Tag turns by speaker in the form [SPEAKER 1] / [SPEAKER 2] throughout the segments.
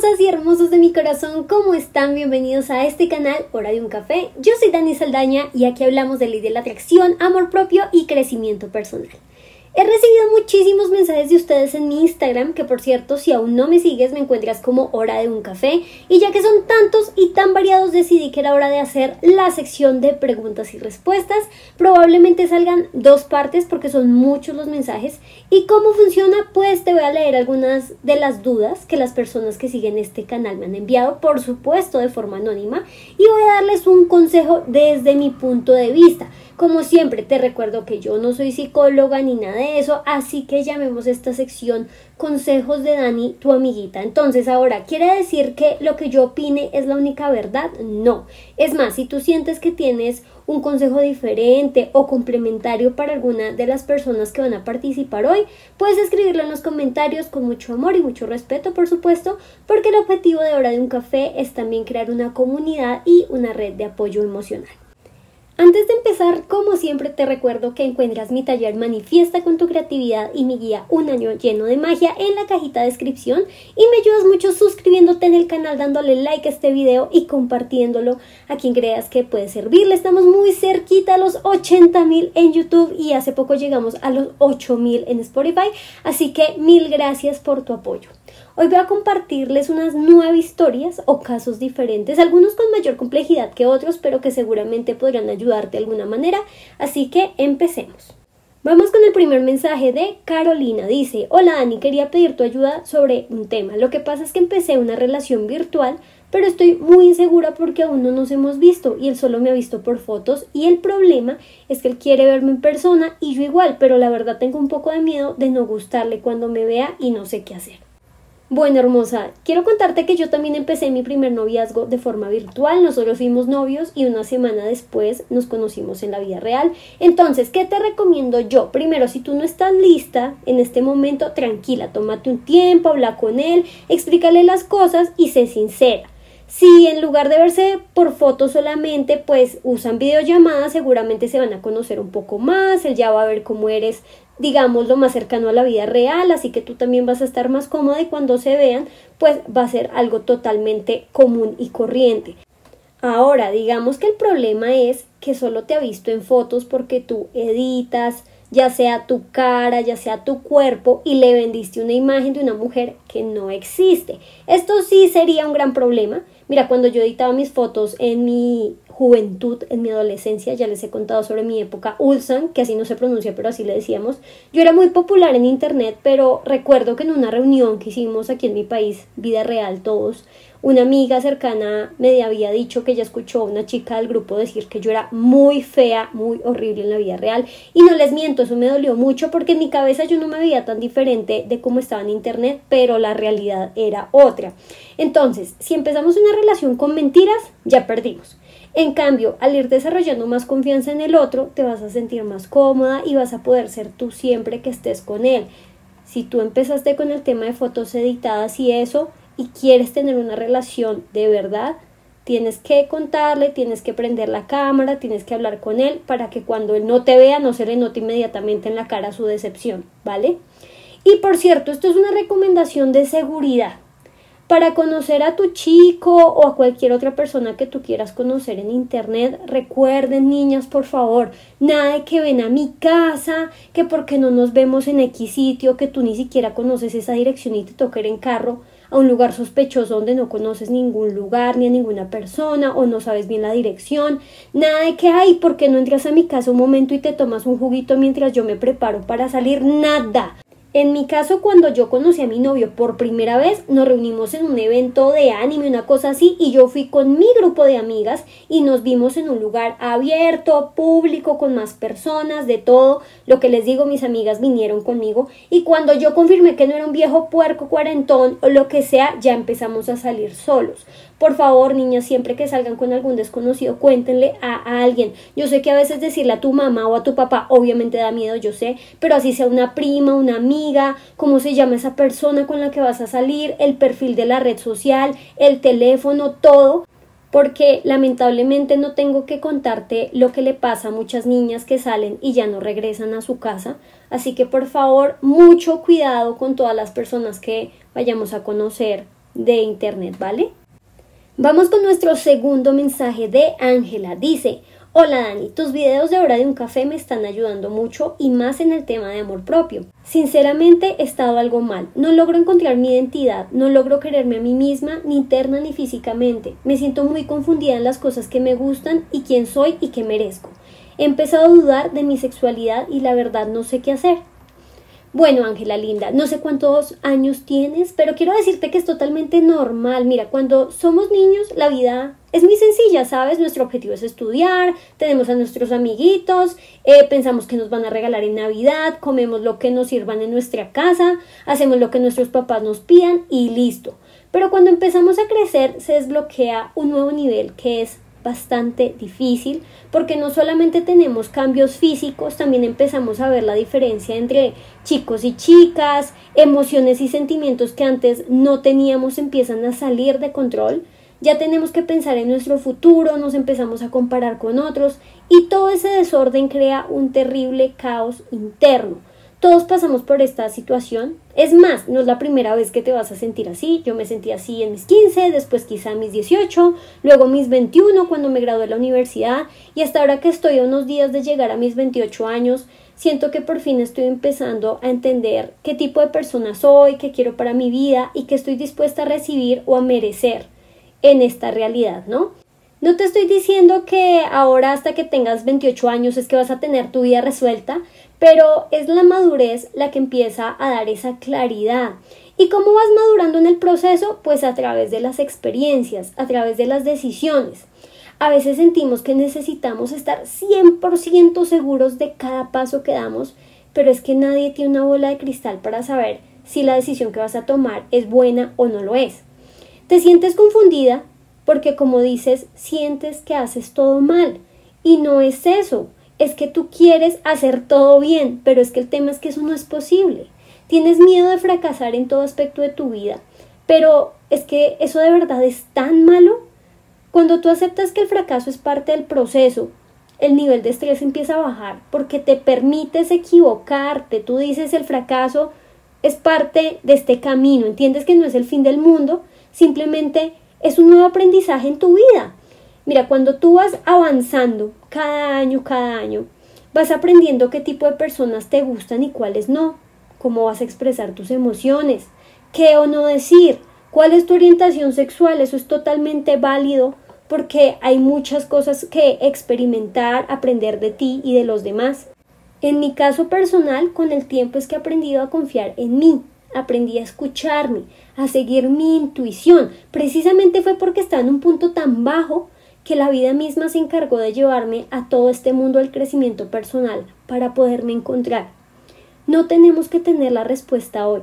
[SPEAKER 1] hermosas y hermosos de mi corazón, ¿cómo están? Bienvenidos a este canal Hora de un Café. Yo soy Dani Saldaña y aquí hablamos de ley de la atracción, amor propio y crecimiento personal. He recibido muchísimos mensajes de ustedes en mi Instagram, que por cierto, si aún no me sigues, me encuentras como hora de un café. Y ya que son tantos y tan variados, decidí que era hora de hacer la sección de preguntas y respuestas. Probablemente salgan dos partes porque son muchos los mensajes. ¿Y cómo funciona? Pues te voy a leer algunas de las dudas que las personas que siguen este canal me han enviado, por supuesto de forma anónima, y voy a darles un consejo desde mi punto de vista. Como siempre, te recuerdo que yo no soy psicóloga ni nada de eso, así que llamemos esta sección Consejos de Dani, tu amiguita. Entonces, ahora, ¿quiere decir que lo que yo opine es la única verdad? No. Es más, si tú sientes que tienes un consejo diferente o complementario para alguna de las personas que van a participar hoy, puedes escribirlo en los comentarios con mucho amor y mucho respeto, por supuesto, porque el objetivo de Hora de un Café es también crear una comunidad y una red de apoyo emocional. Antes de empezar, como siempre te recuerdo que encuentras mi taller Manifiesta con tu creatividad y mi guía Un año lleno de magia en la cajita de descripción y me ayudas mucho suscribiéndote en el canal, dándole like a este video y compartiéndolo a quien creas que puede servirle. Estamos muy cerquita a los 80 mil en YouTube y hace poco llegamos a los 8 mil en Spotify, así que mil gracias por tu apoyo. Hoy voy a compartirles unas nueve historias o casos diferentes, algunos con mayor complejidad que otros, pero que seguramente podrán ayudarte de alguna manera, así que empecemos. Vamos con el primer mensaje de Carolina. Dice, hola Dani, quería pedir tu ayuda sobre un tema. Lo que pasa es que empecé una relación virtual, pero estoy muy insegura porque aún no nos hemos visto y él solo me ha visto por fotos y el problema es que él quiere verme en persona y yo igual, pero la verdad tengo un poco de miedo de no gustarle cuando me vea y no sé qué hacer. Bueno, hermosa, quiero contarte que yo también empecé mi primer noviazgo de forma virtual. Nosotros fuimos novios y una semana después nos conocimos en la vida real. Entonces, ¿qué te recomiendo yo? Primero, si tú no estás lista en este momento, tranquila, tómate un tiempo, habla con él, explícale las cosas y sé sincera. Si en lugar de verse por fotos solamente, pues usan videollamadas, seguramente se van a conocer un poco más, él ya va a ver cómo eres digamos, lo más cercano a la vida real, así que tú también vas a estar más cómoda y cuando se vean, pues va a ser algo totalmente común y corriente. Ahora, digamos que el problema es que solo te ha visto en fotos porque tú editas, ya sea tu cara, ya sea tu cuerpo, y le vendiste una imagen de una mujer que no existe. Esto sí sería un gran problema. Mira, cuando yo editaba mis fotos en mi juventud, en mi adolescencia, ya les he contado sobre mi época Ulsan, que así no se pronuncia, pero así le decíamos. Yo era muy popular en internet, pero recuerdo que en una reunión que hicimos aquí en mi país, vida real todos, una amiga cercana me había dicho que ella escuchó a una chica del grupo decir que yo era muy fea, muy horrible en la vida real. Y no les miento, eso me dolió mucho porque en mi cabeza yo no me veía tan diferente de cómo estaba en internet, pero la realidad era otra. Entonces, si empezamos una relación con mentiras, ya perdimos. En cambio, al ir desarrollando más confianza en el otro, te vas a sentir más cómoda y vas a poder ser tú siempre que estés con él. Si tú empezaste con el tema de fotos editadas y eso, y quieres tener una relación de verdad, tienes que contarle, tienes que prender la cámara, tienes que hablar con él para que cuando él no te vea no se le note inmediatamente en la cara su decepción, ¿vale? Y por cierto, esto es una recomendación de seguridad para conocer a tu chico o a cualquier otra persona que tú quieras conocer en internet, recuerden niñas, por favor, nada de que ven a mi casa, que porque no nos vemos en X sitio, que tú ni siquiera conoces esa dirección y te toca ir en carro a un lugar sospechoso donde no conoces ningún lugar ni a ninguna persona o no sabes bien la dirección, nada de que hay, porque no entras a mi casa un momento y te tomas un juguito mientras yo me preparo para salir, nada. En mi caso, cuando yo conocí a mi novio por primera vez, nos reunimos en un evento de anime, una cosa así, y yo fui con mi grupo de amigas y nos vimos en un lugar abierto, público, con más personas, de todo. Lo que les digo, mis amigas vinieron conmigo y cuando yo confirmé que no era un viejo puerco cuarentón o lo que sea, ya empezamos a salir solos. Por favor, niñas, siempre que salgan con algún desconocido, cuéntenle a, alguien. Yo sé que a veces decirle a tu mamá o a tu papá obviamente da miedo, yo sé, pero así sea una prima, una amiga, cómo se llama esa persona con la que vas a salir, el perfil de la red social, el teléfono, todo porque lamentablemente no tengo que contarte lo que le pasa a muchas niñas que salen y ya no regresan a su casa. Así que por favor, mucho cuidado con todas las personas que vayamos a conocer de internet, ¿vale? Vamos con nuestro segundo mensaje de Ángela. Dice, Hola Dani, tus videos de hora de un café me están ayudando mucho y más en el tema de amor propio. Sinceramente he estado algo mal, no logro encontrar mi identidad, no logro quererme a mí misma, ni interna ni físicamente. Me siento muy confundida en las cosas que me gustan y quién soy y qué merezco. He empezado a dudar de mi sexualidad y la verdad no sé qué hacer. Bueno, Ángela Linda, no sé cuántos años tienes, pero quiero decirte que es totalmente normal. Mira, cuando somos niños, la vida es muy sencilla, ¿sabes? Nuestro objetivo es estudiar, tenemos a nuestros amiguitos, eh, pensamos que nos van a regalar en Navidad, comemos lo que nos sirvan en nuestra casa, hacemos lo que nuestros papás nos pidan y listo. Pero cuando empezamos a crecer, se desbloquea un nuevo nivel que es bastante difícil porque no solamente tenemos cambios físicos, también empezamos a ver la diferencia entre chicos y chicas, emociones y sentimientos que antes no teníamos empiezan a salir de control, ya tenemos que pensar en nuestro futuro, nos empezamos a comparar con otros y todo ese desorden crea un terrible caos interno todos pasamos por esta situación. Es más, no es la primera vez que te vas a sentir así. Yo me sentí así en mis 15, después quizá mis 18, luego mis 21 cuando me gradué de la universidad y hasta ahora que estoy a unos días de llegar a mis 28 años, siento que por fin estoy empezando a entender qué tipo de persona soy, qué quiero para mi vida y qué estoy dispuesta a recibir o a merecer en esta realidad, ¿no? No te estoy diciendo que ahora hasta que tengas 28 años es que vas a tener tu vida resuelta, pero es la madurez la que empieza a dar esa claridad. ¿Y cómo vas madurando en el proceso? Pues a través de las experiencias, a través de las decisiones. A veces sentimos que necesitamos estar 100% seguros de cada paso que damos, pero es que nadie tiene una bola de cristal para saber si la decisión que vas a tomar es buena o no lo es. Te sientes confundida porque como dices, sientes que haces todo mal. Y no es eso es que tú quieres hacer todo bien, pero es que el tema es que eso no es posible. Tienes miedo de fracasar en todo aspecto de tu vida, pero es que eso de verdad es tan malo. Cuando tú aceptas que el fracaso es parte del proceso, el nivel de estrés empieza a bajar porque te permites equivocarte. Tú dices el fracaso es parte de este camino, entiendes que no es el fin del mundo, simplemente es un nuevo aprendizaje en tu vida. Mira, cuando tú vas avanzando cada año, cada año, vas aprendiendo qué tipo de personas te gustan y cuáles no, cómo vas a expresar tus emociones, qué o no decir, cuál es tu orientación sexual, eso es totalmente válido porque hay muchas cosas que experimentar, aprender de ti y de los demás. En mi caso personal, con el tiempo es que he aprendido a confiar en mí, aprendí a escucharme, a seguir mi intuición. Precisamente fue porque estaba en un punto tan bajo que la vida misma se encargó de llevarme a todo este mundo del crecimiento personal para poderme encontrar. No tenemos que tener la respuesta hoy.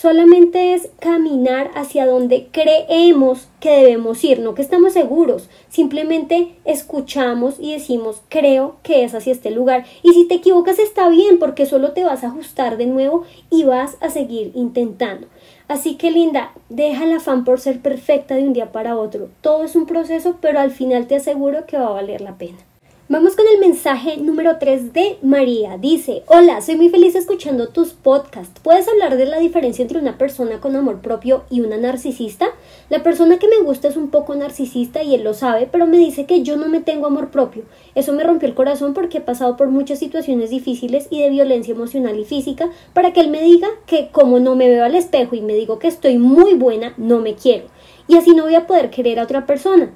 [SPEAKER 1] Solamente es caminar hacia donde creemos que debemos ir, no que estamos seguros. Simplemente escuchamos y decimos, creo que es hacia este lugar. Y si te equivocas está bien porque solo te vas a ajustar de nuevo y vas a seguir intentando. Así que linda, deja el afán por ser perfecta de un día para otro. Todo es un proceso, pero al final te aseguro que va a valer la pena. Vamos con el mensaje número 3 de María. Dice, hola, soy muy feliz escuchando tus podcasts. ¿Puedes hablar de la diferencia entre una persona con amor propio y una narcisista? La persona que me gusta es un poco narcisista y él lo sabe, pero me dice que yo no me tengo amor propio. Eso me rompió el corazón porque he pasado por muchas situaciones difíciles y de violencia emocional y física para que él me diga que como no me veo al espejo y me digo que estoy muy buena, no me quiero. Y así no voy a poder querer a otra persona.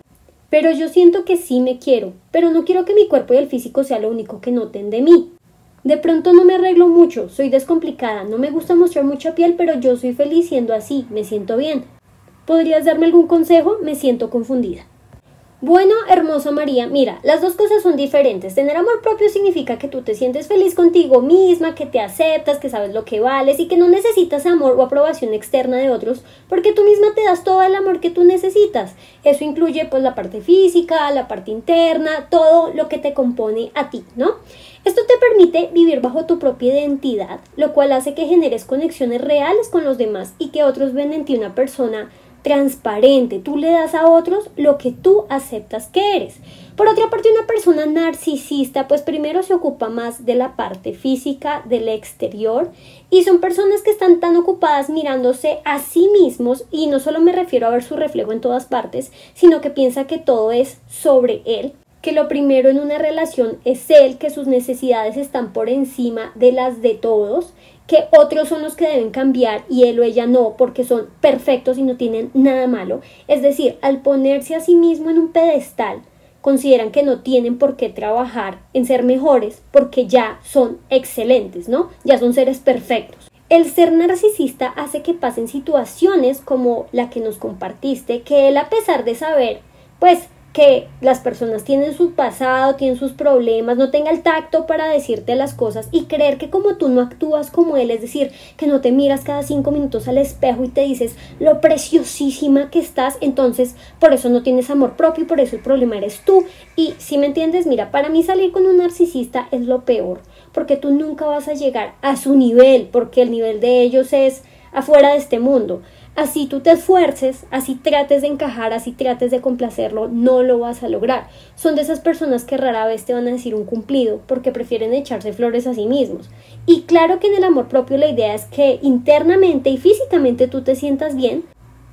[SPEAKER 1] Pero yo siento que sí me quiero, pero no quiero que mi cuerpo y el físico sea lo único que noten de mí. De pronto no me arreglo mucho, soy descomplicada, no me gusta mostrar mucha piel, pero yo soy feliz siendo así, me siento bien. ¿Podrías darme algún consejo? Me siento confundida. Bueno, hermosa María, mira, las dos cosas son diferentes. Tener amor propio significa que tú te sientes feliz contigo misma, que te aceptas, que sabes lo que vales y que no necesitas amor o aprobación externa de otros porque tú misma te das todo el amor que tú necesitas. Eso incluye pues la parte física, la parte interna, todo lo que te compone a ti, ¿no? Esto te permite vivir bajo tu propia identidad, lo cual hace que generes conexiones reales con los demás y que otros ven en ti una persona transparente, tú le das a otros lo que tú aceptas que eres. Por otra parte, una persona narcisista, pues primero se ocupa más de la parte física, del exterior, y son personas que están tan ocupadas mirándose a sí mismos, y no solo me refiero a ver su reflejo en todas partes, sino que piensa que todo es sobre él, que lo primero en una relación es él, que sus necesidades están por encima de las de todos, que otros son los que deben cambiar y él o ella no, porque son perfectos y no tienen nada malo. Es decir, al ponerse a sí mismo en un pedestal, consideran que no tienen por qué trabajar en ser mejores porque ya son excelentes, ¿no? Ya son seres perfectos. El ser narcisista hace que pasen situaciones como la que nos compartiste, que él a pesar de saber, pues que las personas tienen su pasado, tienen sus problemas, no tenga el tacto para decirte las cosas y creer que como tú no actúas como él, es decir, que no te miras cada cinco minutos al espejo y te dices lo preciosísima que estás, entonces por eso no tienes amor propio y por eso el problema eres tú. Y si me entiendes, mira, para mí salir con un narcisista es lo peor, porque tú nunca vas a llegar a su nivel, porque el nivel de ellos es afuera de este mundo. Así tú te esfuerces, así trates de encajar, así trates de complacerlo, no lo vas a lograr. Son de esas personas que rara vez te van a decir un cumplido porque prefieren echarse flores a sí mismos. Y claro que en el amor propio la idea es que internamente y físicamente tú te sientas bien,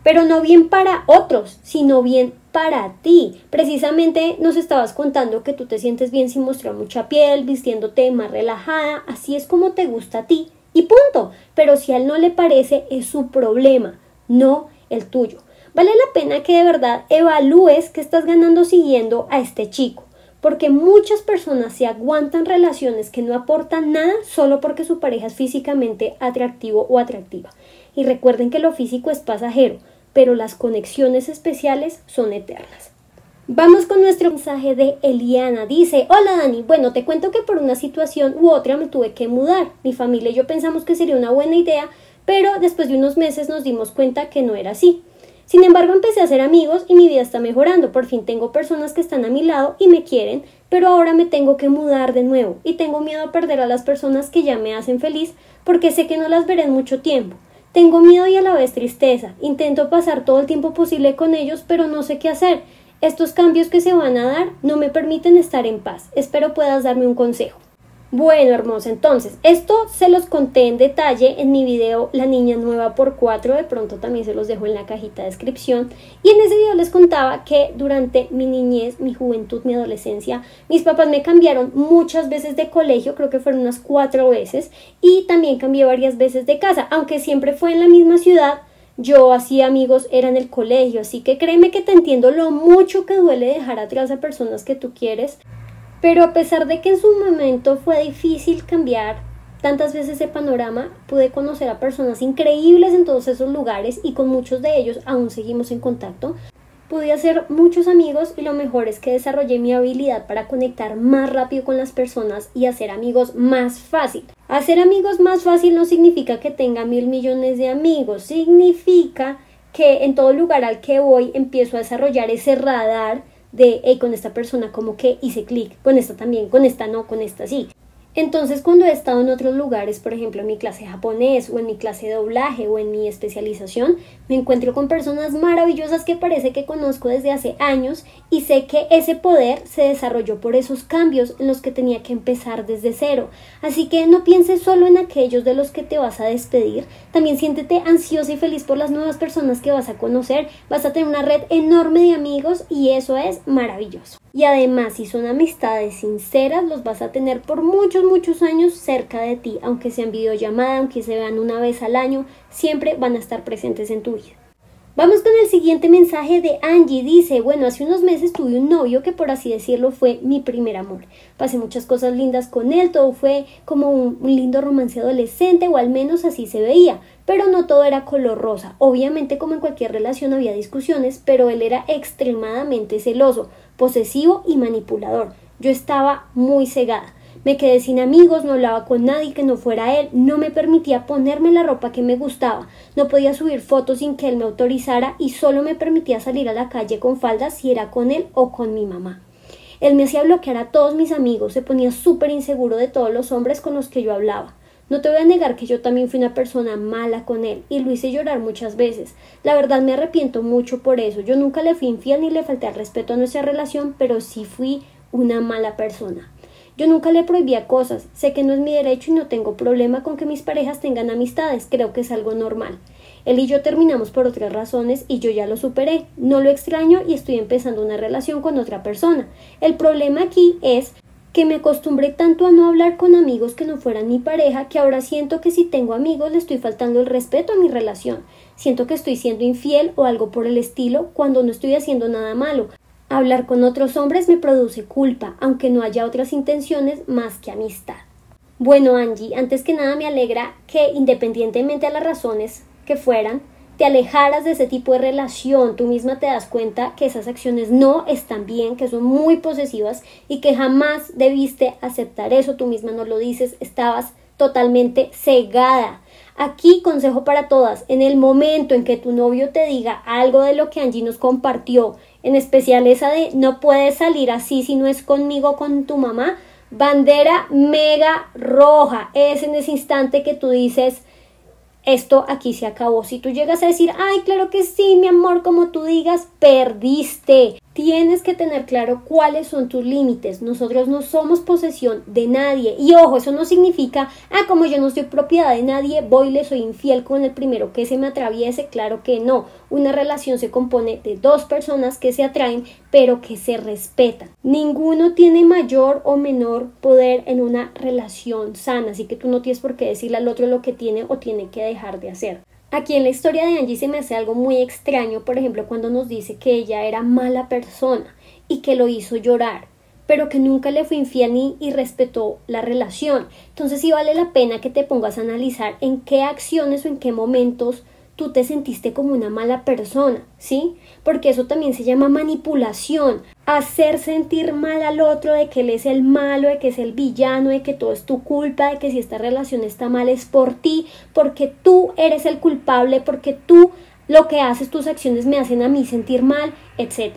[SPEAKER 1] pero no bien para otros, sino bien para ti. Precisamente nos estabas contando que tú te sientes bien sin mostrar mucha piel, vistiéndote más relajada, así es como te gusta a ti. Y punto. Pero si a él no le parece, es su problema no el tuyo. Vale la pena que de verdad evalúes qué estás ganando siguiendo a este chico, porque muchas personas se aguantan relaciones que no aportan nada solo porque su pareja es físicamente atractivo o atractiva. Y recuerden que lo físico es pasajero, pero las conexiones especiales son eternas. Vamos con nuestro mensaje de Eliana. Dice, hola Dani, bueno, te cuento que por una situación u otra me tuve que mudar. Mi familia y yo pensamos que sería una buena idea, pero después de unos meses nos dimos cuenta que no era así. Sin embargo, empecé a ser amigos y mi vida está mejorando. Por fin tengo personas que están a mi lado y me quieren, pero ahora me tengo que mudar de nuevo y tengo miedo a perder a las personas que ya me hacen feliz porque sé que no las veré en mucho tiempo. Tengo miedo y a la vez tristeza. Intento pasar todo el tiempo posible con ellos, pero no sé qué hacer. Estos cambios que se van a dar no me permiten estar en paz. Espero puedas darme un consejo. Bueno, hermosa, entonces, esto se los conté en detalle en mi video La Niña Nueva por 4, de pronto también se los dejo en la cajita de descripción. Y en ese video les contaba que durante mi niñez, mi juventud, mi adolescencia, mis papás me cambiaron muchas veces de colegio, creo que fueron unas cuatro veces, y también cambié varias veces de casa, aunque siempre fue en la misma ciudad. Yo hacía amigos, era en el colegio, así que créeme que te entiendo lo mucho que duele dejar atrás a personas que tú quieres pero a pesar de que en su momento fue difícil cambiar tantas veces ese panorama, pude conocer a personas increíbles en todos esos lugares y con muchos de ellos aún seguimos en contacto. Pude hacer muchos amigos y lo mejor es que desarrollé mi habilidad para conectar más rápido con las personas y hacer amigos más fácil. Hacer amigos más fácil no significa que tenga mil millones de amigos, significa que en todo lugar al que voy empiezo a desarrollar ese radar de, hey, con esta persona como que hice clic, con esta también, con esta no, con esta sí. Entonces, cuando he estado en otros lugares, por ejemplo, en mi clase japonés o en mi clase doblaje o en mi especialización, me encuentro con personas maravillosas que parece que conozco desde hace años y sé que ese poder se desarrolló por esos cambios en los que tenía que empezar desde cero. Así que no pienses solo en aquellos de los que te vas a despedir, también siéntete ansiosa y feliz por las nuevas personas que vas a conocer, vas a tener una red enorme de amigos y eso es maravilloso. Y además, si son amistades sinceras, los vas a tener por muchos, años cerca de ti, aunque sean videollamada, aunque se vean una vez al año, siempre van a estar presentes en tu vida. Vamos con el siguiente mensaje de Angie. Dice, bueno, hace unos meses tuve un novio que por así decirlo fue mi primer amor. Pasé muchas cosas lindas con él, todo fue como un, lindo romance adolescente o al menos así se veía, pero no todo era color rosa. Obviamente como en cualquier relación había discusiones, pero él era extremadamente celoso, posesivo y manipulador. Yo estaba muy cegada. Me quedé sin amigos, no hablaba con nadie que no fuera él, no me permitía ponerme la ropa que me gustaba, no podía subir fotos sin que él me autorizara y solo me permitía salir a la calle con faldas si era con él o con mi mamá. Él me hacía bloquear a todos mis amigos, se ponía súper inseguro de todos los hombres con los que yo hablaba. No te voy a negar que yo también fui una persona mala con él y lo hice llorar muchas veces. La verdad me arrepiento mucho por eso. Yo nunca le fui infiel ni le falté al respeto a nuestra relación, pero sí fui una mala persona. Yo nunca le prohibía cosas. Sé que no es mi derecho y no tengo problema con que mis parejas tengan amistades. Creo que es algo normal. Él y yo terminamos por otras razones y yo ya lo superé. No lo extraño y estoy empezando una relación con otra persona. El problema aquí es que me acostumbré tanto a no hablar con amigos que no fueran mi pareja que ahora siento que si tengo amigos le estoy faltando el respeto a mi relación. Siento que estoy siendo infiel o algo por el estilo cuando no estoy haciendo nada malo. Hablar con otros hombres me produce culpa, aunque no haya otras intenciones más que amistad. Bueno, Angie, antes que nada me alegra que, independientemente de las razones que fueran, te alejaras de ese tipo de relación, tú misma te das cuenta que esas acciones no están bien, que son muy posesivas y que jamás debiste aceptar eso, tú misma no lo dices, estabas totalmente cegada. Aquí consejo para todas, en el momento en que tu novio te diga algo de lo que Angie nos compartió, en especial esa de no puedes salir así si no es conmigo con tu mamá, bandera mega roja, es en ese instante que tú dices, esto aquí se acabó. Si tú llegas a decir, ay, claro que sí, mi amor, como tú digas, perdiste. Tienes que tener claro cuáles son tus límites. Nosotros no somos posesión de nadie. Y ojo, eso no significa, ah, como yo no soy propiedad de nadie, voy y le soy infiel con el primero que se me atraviese. Claro que no. Una relación se compone de dos personas que se atraen, pero que se respetan. Ninguno tiene mayor o menor poder en una relación sana, así que tú no tienes por qué decirle al otro lo que tiene o tiene que dejar de hacer. Aquí en la historia de Angie se me hace algo muy extraño, por ejemplo, cuando nos dice que ella era mala persona y que lo hizo llorar, pero que nunca le fue infiel ni y respetó la relación. Entonces sí vale la pena que te pongas a analizar en qué acciones o en qué momentos tú te sentiste como una mala persona, ¿sí? Porque eso también se llama manipulación, hacer sentir mal al otro de que él es el malo, de que es el villano, de que todo es tu culpa, de que si esta relación está mal es por ti, porque tú eres el culpable, porque tú lo que haces, tus acciones me hacen a mí sentir mal, etc.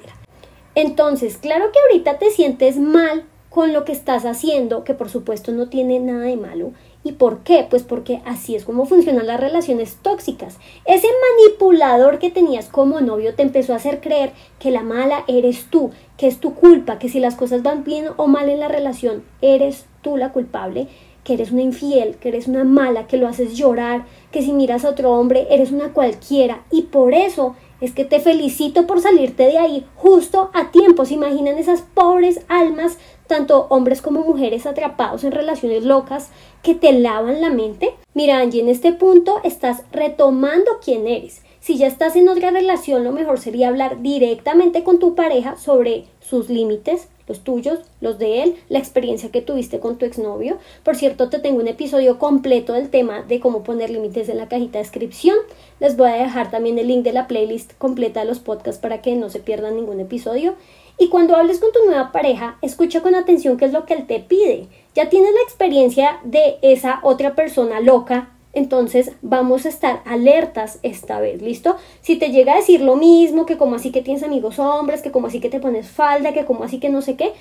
[SPEAKER 1] Entonces, claro que ahorita te sientes mal con lo que estás haciendo, que por supuesto no tiene nada de malo, ¿Y por qué? Pues porque así es como funcionan las relaciones tóxicas. Ese manipulador que tenías como novio te empezó a hacer creer que la mala eres tú, que es tu culpa, que si las cosas van bien o mal en la relación, eres tú la culpable, que eres una infiel, que eres una mala, que lo haces llorar, que si miras a otro hombre eres una cualquiera. Y por eso es que te felicito por salirte de ahí justo a tiempo. ¿Se imaginan esas pobres almas tanto hombres como mujeres atrapados en relaciones locas que te lavan la mente? Mira, Angie, en este punto estás retomando quién eres. Si ya estás en otra relación, lo mejor sería hablar directamente con tu pareja sobre sus límites, los tuyos, los de él, la experiencia que tuviste con tu exnovio. Por cierto, te tengo un episodio completo del tema de cómo poner límites en la cajita de descripción. Les voy a dejar también el link de la playlist completa de los podcasts para que no se pierdan ningún episodio. Y cuando hables con tu nueva pareja, escucha con atención qué es lo que él te pide. Ya tienes la experiencia de esa otra persona loca, entonces vamos a estar alertas esta vez, ¿listo? Si te llega a decir lo mismo, que como así que tienes amigos hombres, que como así que te pones falda, que como así que no sé qué,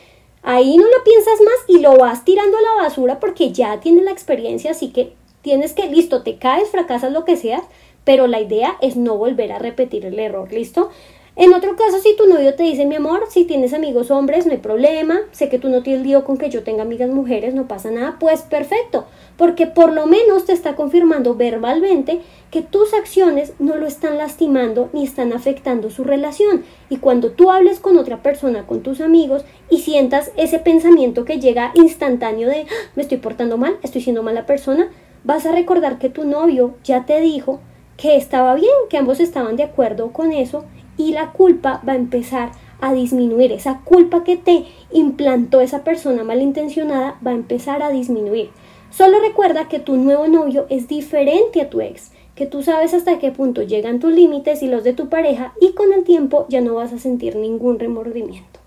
[SPEAKER 1] ahí no lo piensas más y lo vas tirando a la basura porque ya tienes la experiencia, así que tienes que, listo, te caes, fracasas, lo que sea, pero la idea es no volver a repetir el error, ¿listo? En otro caso, si tu novio te dice, mi amor, si tienes amigos hombres, no hay problema, sé que tú no tienes lío con que yo tenga amigas mujeres, no pasa nada, pues perfecto, porque por lo menos te está confirmando verbalmente que tus acciones no lo están lastimando ni están afectando su relación. Y cuando tú hables con otra persona, con tus amigos, y sientas ese pensamiento que llega instantáneo de, ah, me estoy portando mal, estoy siendo mala persona, vas a recordar que tu novio ya te dijo que estaba bien, que ambos estaban de acuerdo con eso y la culpa va a empezar a disminuir. Esa culpa que te implantó esa persona malintencionada va a empezar a disminuir. Solo recuerda que tu nuevo novio es diferente a tu ex, que tú sabes hasta qué punto llegan tus límites y los de tu pareja y con el tiempo ya no vas a sentir ningún remordimiento.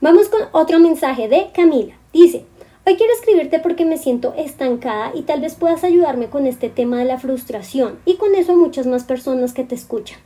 [SPEAKER 1] Vamos con otro mensaje de Camila. Dice, hoy quiero escribirte porque me siento estancada y tal vez puedas ayudarme con este tema de la frustración y con eso muchas más personas que te escuchan.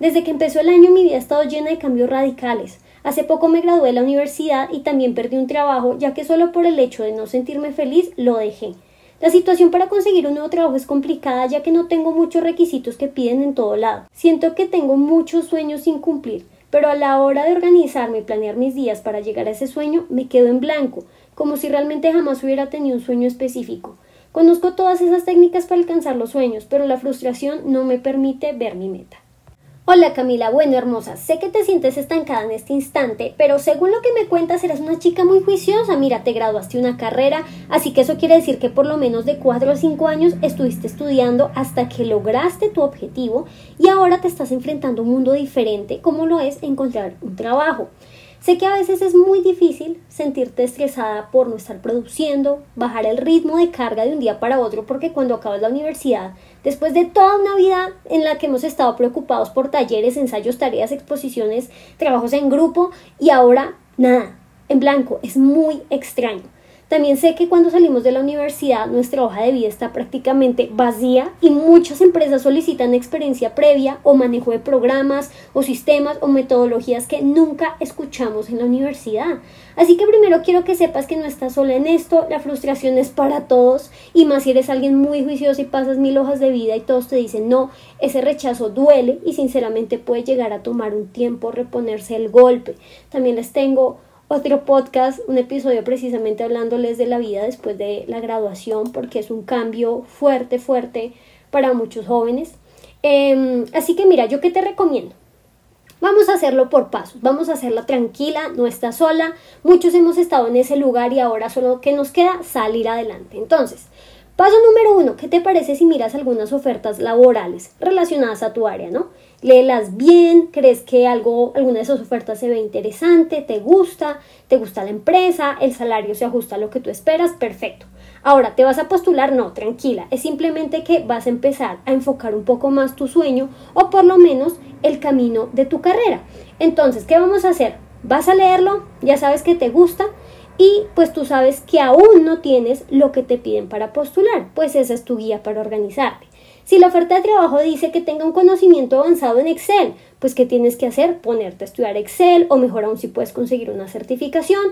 [SPEAKER 1] Desde que empezó el año mi vida ha estado llena de cambios radicales. Hace poco me gradué de la universidad y también perdí un trabajo ya que solo por el hecho de no sentirme feliz lo dejé. La situación para conseguir un nuevo trabajo es complicada ya que no tengo muchos requisitos que piden en todo lado. Siento que tengo muchos sueños sin cumplir, pero a la hora de organizarme y planear mis días para llegar a ese sueño me quedo en blanco, como si realmente jamás hubiera tenido un sueño específico. Conozco todas esas técnicas para alcanzar los sueños, pero la frustración no me permite ver mi meta. Hola Camila, bueno hermosa, sé que te sientes estancada en este instante, pero según lo que me cuentas eres una chica muy juiciosa, mira, te graduaste una carrera, así que eso quiere decir que por lo menos de 4 o 5 años estuviste estudiando hasta que lograste tu objetivo y ahora te estás enfrentando a un mundo diferente como lo es encontrar un trabajo. Sé que a veces es muy difícil sentirte estresada por no estar produciendo, bajar el ritmo de carga de un día para otro, porque cuando acabas la universidad, después de toda una vida en la que hemos estado preocupados por talleres, ensayos, tareas, exposiciones, trabajos en grupo y ahora nada, en blanco, es muy extraño. También sé que cuando salimos de la universidad nuestra hoja de vida está prácticamente vacía y muchas empresas solicitan experiencia previa o manejo de programas o sistemas o metodologías que nunca escuchamos en la universidad. Así que primero quiero que sepas que no estás sola en esto, la frustración es para todos y más si eres alguien muy juicioso y pasas mil hojas de vida y todos te dicen no, ese rechazo duele y sinceramente puede llegar a tomar un tiempo reponerse el golpe. También les tengo otro podcast, un episodio precisamente hablándoles de la vida después de la graduación, porque es un cambio fuerte, fuerte para muchos jóvenes. Em, así que mira, yo qué te recomiendo. Vamos a hacerlo por pasos, vamos a hacerla tranquila, no estás sola. Muchos hemos estado en ese lugar y ahora solo que nos queda salir adelante. Entonces, paso número uno, ¿qué te parece si miras algunas ofertas laborales relacionadas a tu área, no? Léelas bien, crees que algo, alguna de esas ofertas se ve interesante, te gusta, te gusta la empresa, el salario se ajusta a lo que tú esperas, perfecto. Ahora, ¿te vas a postular? No, tranquila, es simplemente que vas a empezar a enfocar un poco más tu sueño o por lo menos el camino de tu carrera. Entonces, ¿qué vamos a hacer? Vas a leerlo, ya sabes que te gusta y pues tú sabes que aún no tienes lo que te piden para postular, pues esa es tu guía para organizarte. Si la oferta de trabajo dice que tenga un conocimiento avanzado en Excel, pues ¿qué tienes que hacer? Ponerte a estudiar Excel o mejor aún si puedes conseguir una certificación.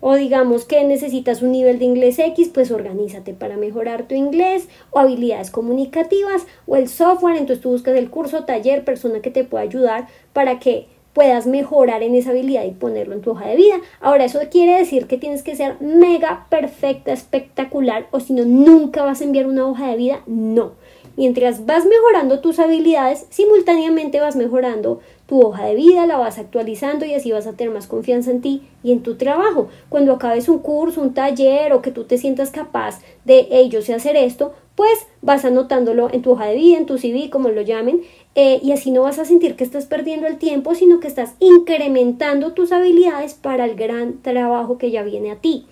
[SPEAKER 1] O digamos que necesitas un nivel de inglés X, pues organízate para mejorar tu inglés o habilidades comunicativas o el software, entonces tú buscas el curso, taller, persona que te pueda ayudar para que puedas mejorar en esa habilidad y ponerlo en tu hoja de vida. Ahora, eso quiere decir que tienes que ser mega perfecta, espectacular, o si no, nunca vas a enviar una hoja de vida. No. Mientras vas mejorando tus habilidades, simultáneamente vas mejorando tu hoja de vida, la vas actualizando y así vas a tener más confianza en ti y en tu trabajo. Cuando acabes un curso, un taller o que tú te sientas capaz de, hey, yo sé hacer esto, pues vas anotándolo en tu hoja de vida, en tu CV, como lo llamen, eh, y así no vas a sentir que estás perdiendo el tiempo, sino que estás incrementando tus habilidades para el gran trabajo que ya viene a ti.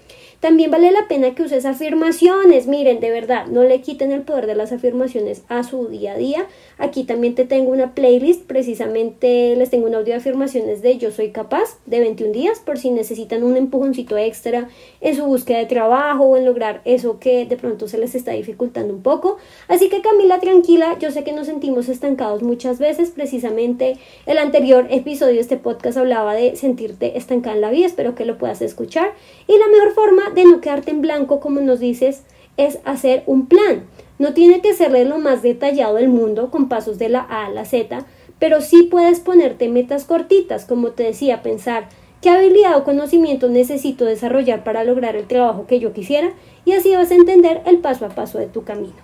[SPEAKER 1] También vale la pena que uses afirmaciones. Miren, de verdad, no le quiten el poder de las afirmaciones a su día a día. Aquí también te tengo una playlist, precisamente les tengo un audio de afirmaciones de Yo soy capaz de 21 días por si necesitan un empujoncito extra en su búsqueda de trabajo o en lograr eso que de pronto se les está dificultando un poco. Así que Camila, tranquila, yo sé que nos sentimos estancados muchas veces, precisamente el anterior episodio de este podcast hablaba de sentirte estancada en la vida, espero que lo puedas escuchar. Y la mejor forma de no quedarte en blanco, como nos dices, es hacer un plan. No tiene que ser lo más detallado del mundo con pasos de la A a la Z, pero sí puedes ponerte metas cortitas, como te decía, pensar qué habilidad o conocimiento necesito desarrollar para lograr el trabajo que yo quisiera y así vas a entender el paso a paso de tu camino.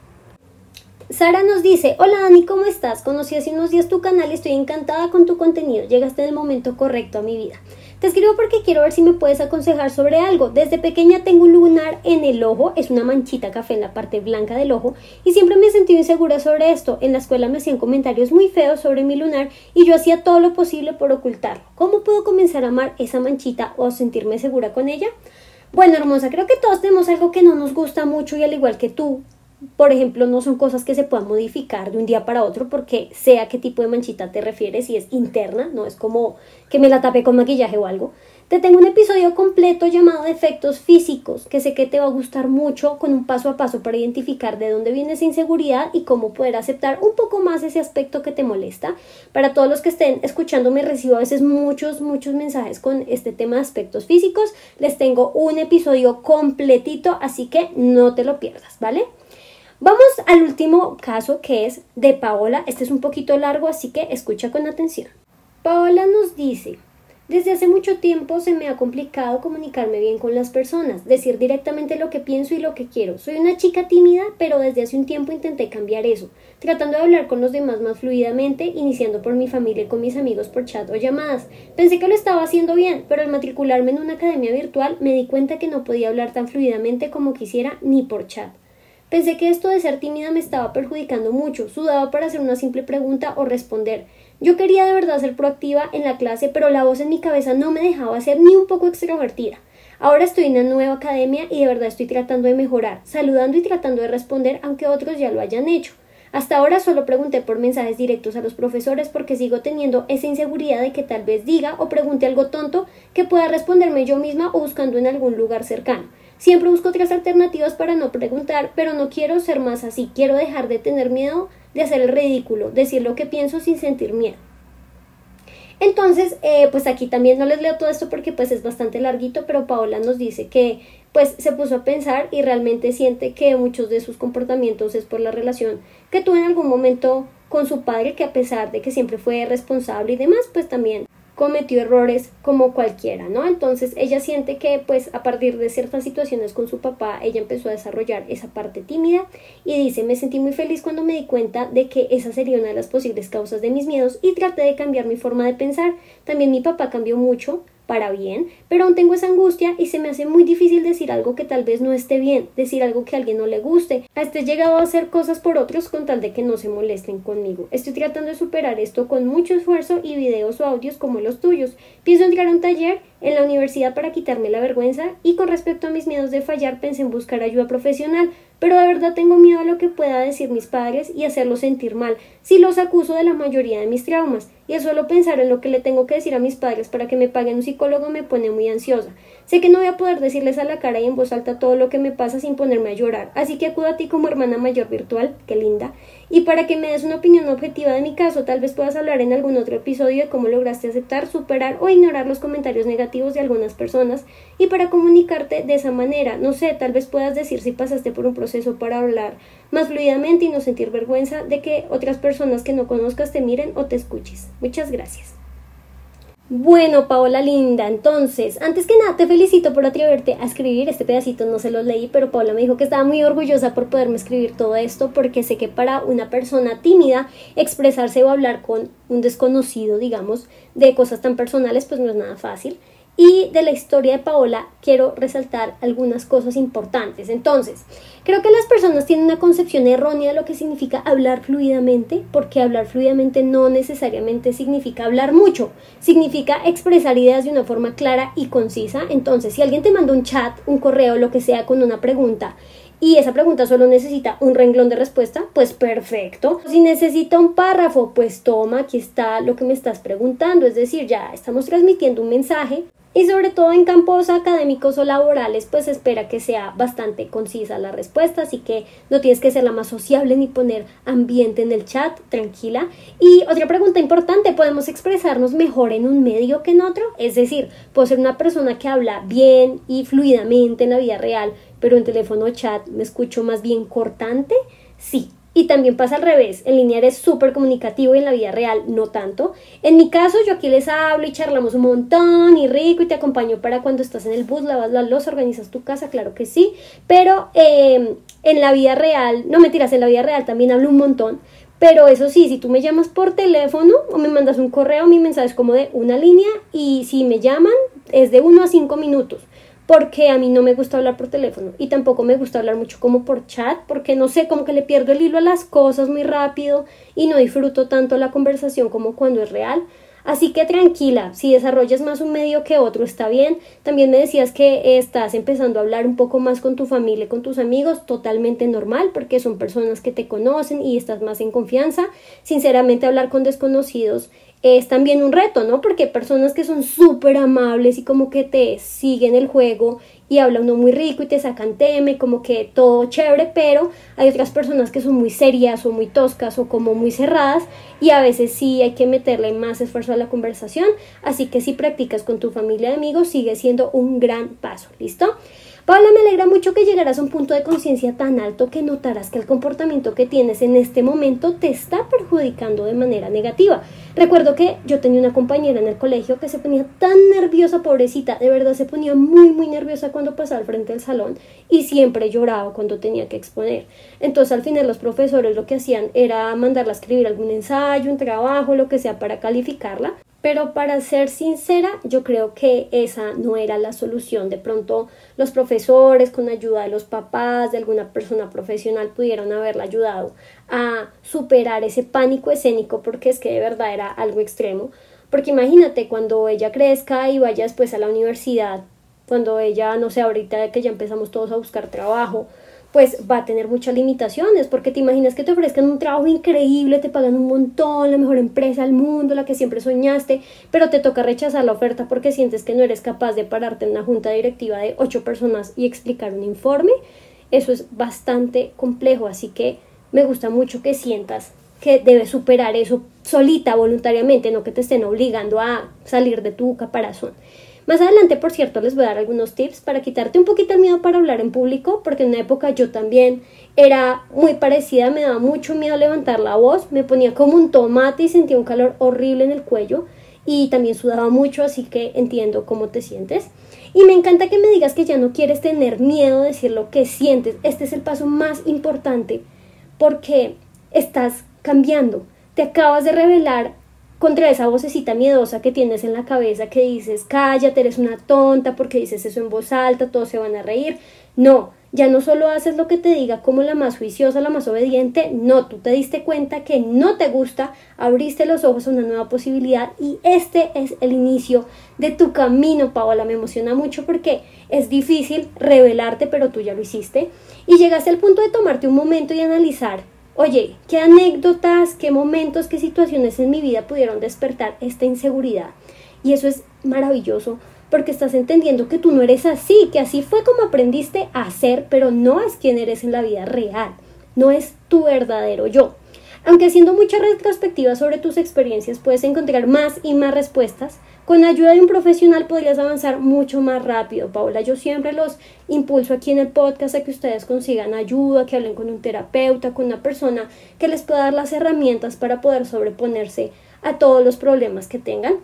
[SPEAKER 1] Sara nos dice, hola Dani, ¿cómo estás? Conocí hace unos días tu canal y estoy encantada con tu contenido. Llegaste en el momento correcto a mi vida. Te escribo porque quiero ver si me puedes aconsejar sobre algo. Desde pequeña tengo un lunar en el ojo, es una manchita café en la parte blanca del ojo, y siempre me he sentido insegura sobre esto. En la escuela me hacían comentarios muy feos sobre mi lunar y yo hacía todo lo posible por ocultarlo. ¿Cómo puedo comenzar a amar esa manchita o sentirme segura con ella? Bueno, hermosa, creo que todos tenemos algo que no nos gusta mucho y al igual que tú, por ejemplo, no son cosas que se puedan modificar de un día para otro porque sea qué tipo de manchita te refieres, si es interna, no es como que me la tapé con maquillaje o algo. Te tengo un episodio completo llamado Efectos Físicos, que sé que te va a gustar mucho, con un paso a paso para identificar de dónde viene esa inseguridad y cómo poder aceptar un poco más ese aspecto que te molesta. Para todos los que estén escuchando, me recibo a veces muchos, muchos mensajes con este tema de aspectos físicos. Les tengo un episodio completito, así que no te lo pierdas, ¿vale? Vamos al último caso que es de Paola. Este es un poquito largo, así que escucha con atención. Paola nos dice, desde hace mucho tiempo se me ha complicado comunicarme bien con las personas, decir directamente lo que pienso y lo que quiero. Soy una chica tímida, pero desde hace un tiempo intenté cambiar eso, tratando de hablar con los demás más fluidamente, iniciando por mi familia y con mis amigos por chat o llamadas. Pensé que lo estaba haciendo bien, pero al matricularme en una academia virtual me di cuenta que no podía hablar tan fluidamente como quisiera ni por chat. Pensé que esto de ser tímida me estaba perjudicando mucho, sudaba para hacer una simple pregunta o responder. Yo quería de verdad ser proactiva en la clase, pero la voz en mi cabeza no me dejaba ser ni un poco extrovertida. Ahora estoy en una nueva academia y de verdad estoy tratando de mejorar, saludando y tratando de responder aunque otros ya lo hayan hecho. Hasta ahora solo pregunté por mensajes directos a los profesores porque sigo teniendo esa inseguridad de que tal vez diga o pregunte algo tonto que pueda responderme yo misma o buscando en algún lugar cercano. Siempre busco otras alternativas para no preguntar, pero no quiero ser más así. Quiero dejar de tener miedo de hacer el ridículo, decir lo que pienso sin sentir miedo. Entonces, eh, pues aquí también no les leo todo esto porque pues es bastante larguito, pero Paola nos dice que pues se puso a pensar y realmente siente que muchos de sus comportamientos es por la relación que tuvo en algún momento con su padre, que a pesar de que siempre fue responsable y demás, pues también cometió errores como cualquiera, ¿no? Entonces ella siente que pues a partir de ciertas situaciones con su papá ella empezó a desarrollar esa parte tímida y dice me sentí muy feliz cuando me di cuenta de que esa sería una de las posibles causas de mis miedos y traté de cambiar mi forma de pensar. También mi papá cambió mucho para bien, pero aún tengo esa angustia y se me hace muy difícil decir algo que tal vez no esté bien, decir algo que a alguien no le guste. Hasta he llegado a hacer cosas por otros con tal de que no se molesten conmigo. Estoy tratando de superar esto con mucho esfuerzo y videos o audios como los tuyos. Pienso entrar a un taller en la universidad para quitarme la vergüenza y con respecto a mis miedos de fallar pensé en buscar ayuda profesional, pero de verdad tengo miedo a lo que pueda decir mis padres y hacerlos sentir mal, si los acuso de la mayoría de mis traumas. Y el solo pensar en lo que le tengo que decir a mis padres para que me paguen un psicólogo me pone muy ansiosa. Sé que no voy a poder decirles a la cara y en voz alta todo lo que me pasa sin ponerme a llorar, así que acudo a ti como hermana mayor virtual, qué linda, y para que me des una opinión objetiva de mi caso, tal vez puedas hablar en algún otro episodio de cómo lograste aceptar, superar o ignorar los comentarios negativos de algunas personas y para comunicarte de esa manera, no sé, tal vez puedas decir si pasaste por un proceso para hablar más fluidamente y no sentir vergüenza de que otras personas que no conozcas te miren o te escuches. Muchas gracias. Bueno, Paola Linda, entonces, antes que nada te felicito por atreverte a escribir, este pedacito no se lo leí, pero Paola me dijo que estaba muy orgullosa por poderme escribir todo esto, porque sé que para una persona tímida expresarse o hablar con un desconocido, digamos, de cosas tan personales, pues no es nada fácil. Y de la historia de Paola quiero resaltar algunas cosas importantes. Entonces, creo que las personas tienen una concepción errónea de lo que significa hablar fluidamente, porque hablar fluidamente no necesariamente significa hablar mucho, significa expresar ideas de una forma clara y concisa. Entonces, si alguien te manda un chat, un correo, lo que sea, con una pregunta, y esa pregunta solo necesita un renglón de respuesta, pues perfecto. Si necesita un párrafo, pues toma, aquí está lo que me estás preguntando, es decir, ya estamos transmitiendo un mensaje y sobre todo en campos académicos o laborales, pues espera que sea bastante concisa la respuesta, así que no tienes que ser la más sociable ni poner ambiente en el chat, tranquila. Y otra pregunta importante, ¿podemos expresarnos mejor en un medio que en otro? Es decir, puedo ser una persona que habla bien y fluidamente en la vida real, pero en teléfono o chat me escucho más bien cortante. Sí, y también pasa al revés, en línea eres súper comunicativo y en la vida real no tanto. En mi caso, yo aquí les hablo y charlamos un montón y rico y te acompaño para cuando estás en el bus, lavas la losa, organizas tu casa, claro que sí. Pero em, en la vida real, no me tiras, en la vida real también hablo un montón. Pero eso sí, si tú me llamas por teléfono o me mandas un correo, mi mensaje es como de una línea y si me llaman es de uno a cinco minutos porque a mí no me gusta hablar por teléfono y tampoco me gusta hablar mucho como por chat, porque no sé, como que le pierdo el hilo a las cosas muy rápido y no disfruto tanto la conversación como cuando es real. Así que tranquila, si desarrollas más un medio que otro está bien. También me decías que estás empezando a hablar un poco más con tu familia, con tus amigos, totalmente normal porque son personas que te conocen y estás más en confianza. Sinceramente hablar con desconocidos es también un reto, ¿no? Porque personas que son súper amables y como que te siguen el juego y hablan uno muy rico y te sacan teme, como que todo chévere, pero hay otras personas que son muy serias o muy toscas o como muy cerradas y a veces sí hay que meterle más esfuerzo a la conversación, así que si practicas con tu familia de amigos sigue siendo un gran paso, ¿listo? Paula, me alegra mucho que llegaras a un punto de conciencia tan alto que notarás que el comportamiento que tienes en este momento te está perjudicando de manera negativa. Recuerdo que yo tenía una compañera en el colegio que se ponía tan nerviosa, pobrecita, de verdad se ponía muy, muy nerviosa cuando pasaba al frente del salón y siempre lloraba cuando tenía que exponer. Entonces al final los profesores lo que hacían era mandarla a escribir algún ensayo, un trabajo, lo que sea para calificarla. Pero para ser sincera, yo creo que esa no era la solución. De pronto los profesores, con ayuda de los papás, de alguna persona profesional, pudieron haberla ayudado a superar ese pánico escénico porque es que de verdad era algo extremo. Porque imagínate cuando ella crezca y vaya después a la universidad, cuando ella, no sé, ahorita que ya empezamos todos a buscar trabajo, pues va a tener muchas limitaciones, porque te imaginas que te ofrezcan un trabajo increíble, te pagan un montón, la mejor empresa del mundo, la que siempre soñaste, pero te toca rechazar la oferta porque sientes que no eres capaz de pararte en una junta directiva de ocho personas y explicar un informe. Eso es bastante complejo, así que me gusta mucho que sientas que debes superar eso solita, voluntariamente, no que te estén obligando a salir de tu caparazón. Más adelante, por cierto, les voy a dar algunos tips para quitarte un poquito el miedo para hablar en público, porque en una época yo también era muy parecida, me daba mucho miedo levantar la voz, me ponía como un tomate y sentía un calor horrible en el cuello y también sudaba mucho, así que entiendo cómo te sientes. Y me encanta que me digas que ya no quieres tener miedo de decir lo que sientes. Este es el paso más importante porque estás cambiando. Te acabas de revelar contra esa vocecita miedosa que tienes en la cabeza que dices, cállate, eres una tonta porque dices eso en voz alta, todos se van a reír. No, ya no solo haces lo que te diga como la más juiciosa, la más obediente, no, tú te diste cuenta que no te gusta, abriste los ojos a una nueva posibilidad y este es el inicio de tu camino, Paola. Me emociona mucho porque es difícil revelarte, pero tú ya lo hiciste y llegaste al punto de tomarte un momento y analizar Oye, ¿qué anécdotas, qué momentos, qué situaciones en mi vida pudieron despertar esta inseguridad? Y eso es maravilloso porque estás entendiendo que tú no eres así, que así fue como aprendiste a ser, pero no es quien eres en la vida real, no es tu verdadero yo. Aunque haciendo mucha retrospectiva sobre tus experiencias puedes encontrar más y más respuestas, con ayuda de un profesional podrías avanzar mucho más rápido, Paula. Yo siempre los impulso aquí en el podcast a que ustedes consigan ayuda, que hablen con un terapeuta, con una persona que les pueda dar las herramientas para poder sobreponerse a todos los problemas que tengan.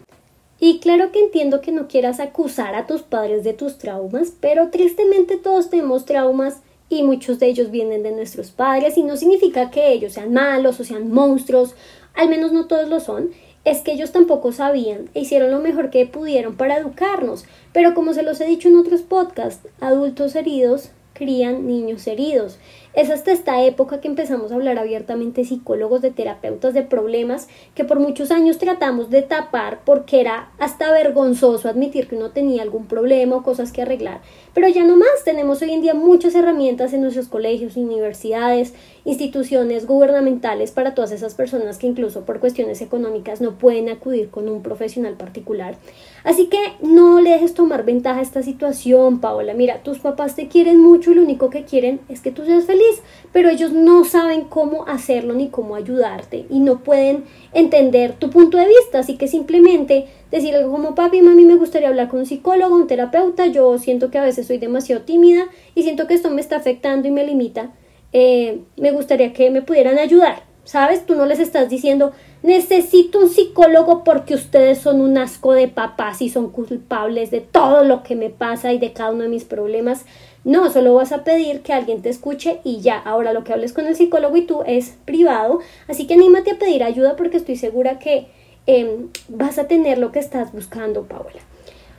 [SPEAKER 1] Y claro que entiendo que no quieras acusar a tus padres de tus traumas, pero tristemente todos tenemos traumas y muchos de ellos vienen de nuestros padres y no significa que ellos sean malos o sean monstruos, al menos no todos lo son, es que ellos tampoco sabían e hicieron lo mejor que pudieron para educarnos, pero como se los he dicho en otros podcasts, adultos heridos crían niños heridos. Es hasta esta época que empezamos a hablar abiertamente psicólogos, de terapeutas, de problemas que por muchos años tratamos de tapar porque era hasta vergonzoso admitir que uno tenía algún problema o cosas que arreglar. Pero ya no más, tenemos hoy en día muchas herramientas en nuestros colegios, universidades, instituciones gubernamentales para todas esas personas que incluso por cuestiones económicas no pueden acudir con un profesional particular. Así que no le dejes tomar ventaja a esta situación, Paola. Mira, tus papás te quieren mucho y lo único que quieren es que tú seas feliz, pero ellos no saben cómo hacerlo ni cómo ayudarte y no pueden entender tu punto de vista, así que simplemente decir algo como papi, mami, me gustaría hablar con un psicólogo, un terapeuta, yo siento que a veces soy demasiado tímida y siento que esto me está afectando y me limita eh, me gustaría que me pudieran ayudar. ¿Sabes? Tú no les estás diciendo, necesito un psicólogo porque ustedes son un asco de papás y son culpables de todo lo que me pasa y de cada uno de mis problemas. No, solo vas a pedir que alguien te escuche y ya. Ahora lo que hables con el psicólogo y tú es privado. Así que anímate a pedir ayuda porque estoy segura que em, vas a tener lo que estás buscando, Paola.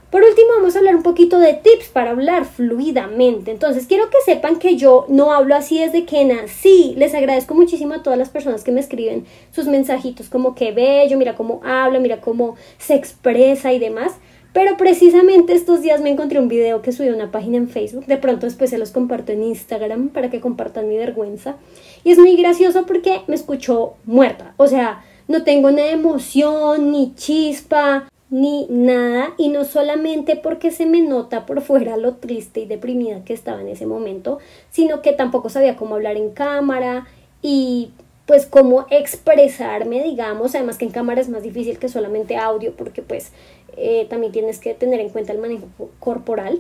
[SPEAKER 1] Por último, vamos a hablar un poquito de tips para hablar fluidamente. Entonces, quiero que sepan que yo no hablo así desde que nací. Les agradezco muchísimo a todas las personas que me escriben sus mensajitos como que bello, mira cómo habla, mira cómo se expresa y demás. Pero precisamente estos días me encontré un video que subí a una página en Facebook. De pronto después se los comparto en Instagram para que compartan mi vergüenza. Y es muy gracioso porque me escuchó muerta. O sea, no tengo ni emoción, ni chispa, ni nada. Y no solamente porque se me nota por fuera lo triste y deprimida que estaba en ese momento, sino que tampoco sabía cómo hablar en cámara y pues cómo expresarme, digamos, además que en cámara es más difícil que solamente audio porque pues eh, también tienes que tener en cuenta el manejo corporal.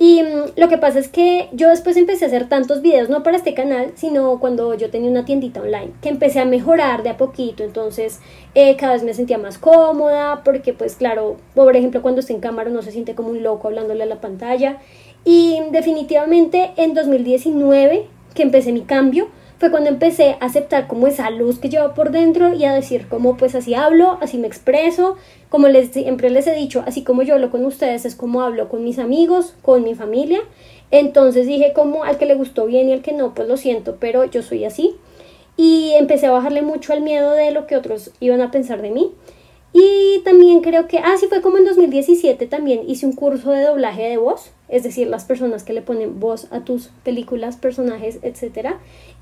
[SPEAKER 1] Y mm, lo que pasa es que yo después empecé a hacer tantos videos, no para este canal, sino cuando yo tenía una tiendita online, que empecé a mejorar de a poquito, entonces eh, cada vez me sentía más cómoda, porque pues claro, por ejemplo cuando estoy en cámara no se siente como un loco hablándole a la pantalla. Y definitivamente en 2019, que empecé mi cambio, fue cuando empecé a aceptar como esa luz que llevo por dentro y a decir como pues así hablo, así me expreso, como les siempre les he dicho, así como yo hablo con ustedes es como hablo con mis amigos, con mi familia. Entonces dije como al que le gustó bien y al que no, pues lo siento, pero yo soy así. Y empecé a bajarle mucho al miedo de lo que otros iban a pensar de mí. Y también creo que, ah, sí, fue como en 2017 también hice un curso de doblaje de voz, es decir, las personas que le ponen voz a tus películas, personajes, etc.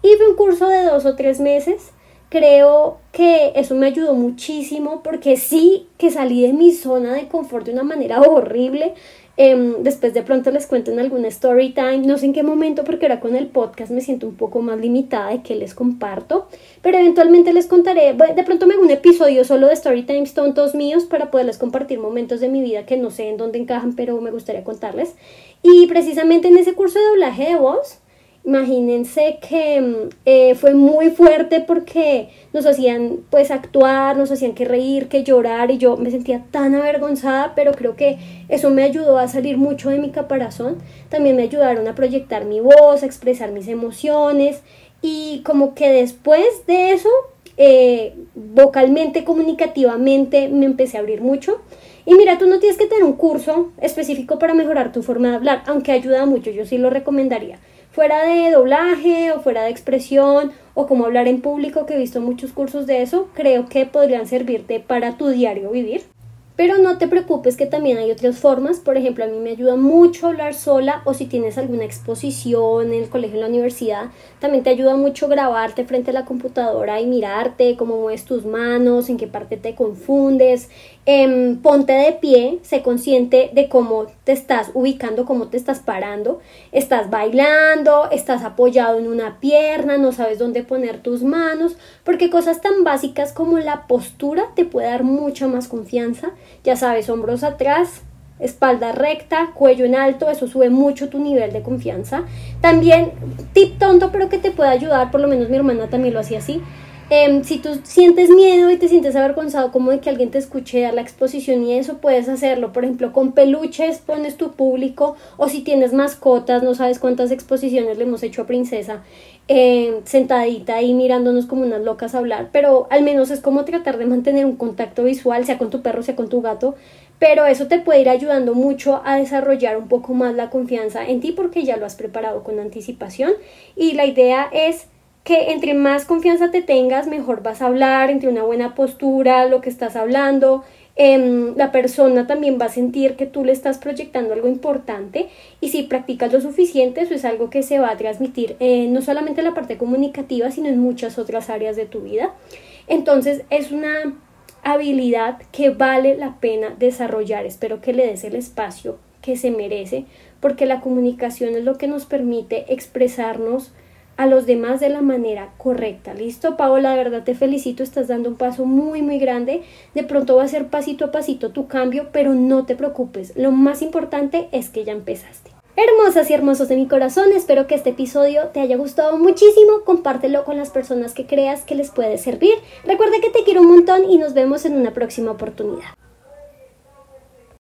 [SPEAKER 1] Y fue un curso de dos o tres meses. Creo que eso me ayudó muchísimo porque sí que salí de mi zona de confort de una manera horrible. Em, después de pronto les cuento en alguna story time, no sé en qué momento porque ahora con el podcast me siento un poco más limitada de que les comparto, pero eventualmente les contaré, de pronto me hago un episodio solo de story times tontos míos para poderles compartir momentos de mi vida que no sé en dónde encajan, pero me gustaría contarles. Y precisamente en ese curso de doblaje de voz, Imagínense que mm, eh, fue muy fuerte porque nos hacían pues actuar, nos hacían que reír, que llorar y yo me sentía tan avergonzada, pero creo que eso me ayudó a salir mucho de mi caparazón. También me ayudaron a proyectar mi voz, a expresar mis emociones y como que después de eso, eh, vocalmente, comunicativamente, me empecé a abrir mucho. Y mira, tú no tienes que tener un curso específico para mejorar tu forma de hablar, aunque ayuda mucho, yo sí lo recomendaría fuera de doblaje o fuera de expresión o como hablar en público, que he visto muchos cursos de eso, creo que podrían servirte para tu diario vivir. Pero no te preocupes que también hay otras formas. Por ejemplo, a mí me ayuda mucho hablar sola o si tienes alguna exposición en el colegio, en la universidad, también te ayuda mucho grabarte frente a la computadora y mirarte, cómo mueves tus manos, en qué parte te confundes, Em, ponte de pie, sé consciente de cómo te estás ubicando, cómo te estás parando, estás bailando, estás apoyado en una pierna, no sabes dónde poner tus manos, porque cosas tan básicas como la postura te puede dar mucha más confianza, ya sabes, hombros atrás, espalda recta, cuello en alto, eso sube mucho tu nivel de confianza. También, tip tonto, pero que te puede ayudar, por lo menos mi hermana también lo hacía así, Em, si tú sientes miedo y te sientes avergonzado como de que alguien te escuche a la exposición y eso puedes hacerlo, por ejemplo, con peluches pones tu público o si tienes mascotas, no sabes cuántas exposiciones le hemos hecho a Princesa, em, sentadita ahí mirándonos como unas locas a hablar, pero al menos es como tratar de mantener un contacto visual, sea con tu perro, sea con tu gato, pero eso te puede ir ayudando mucho a desarrollar un poco más la confianza en ti porque ya lo has preparado con anticipación y la idea es que entre más confianza te tengas, mejor vas a hablar, entre una buena postura, lo que estás hablando, em, la persona también va a sentir que tú le estás proyectando algo importante y si practicas lo suficiente, eso es algo que se va a transmitir eh, no solamente en la parte comunicativa, sino en muchas otras áreas de tu vida. Entonces es una habilidad que vale la pena desarrollar. Espero que le des el espacio que se merece, porque la comunicación es lo que nos permite expresarnos a los demás de la manera correcta. ¿Listo, Paola? De verdad te felicito, estás dando un paso muy, muy grande. De pronto va a ser pasito a pasito tu cambio, pero no te preocupes. Lo más importante es que ya empezaste. Hermosas y hermosos de mi corazón, espero que este episodio te haya gustado muchísimo. Compártelo con las personas que creas que les puede servir. Recuerda que te quiero un montón y nos vemos en una próxima oportunidad.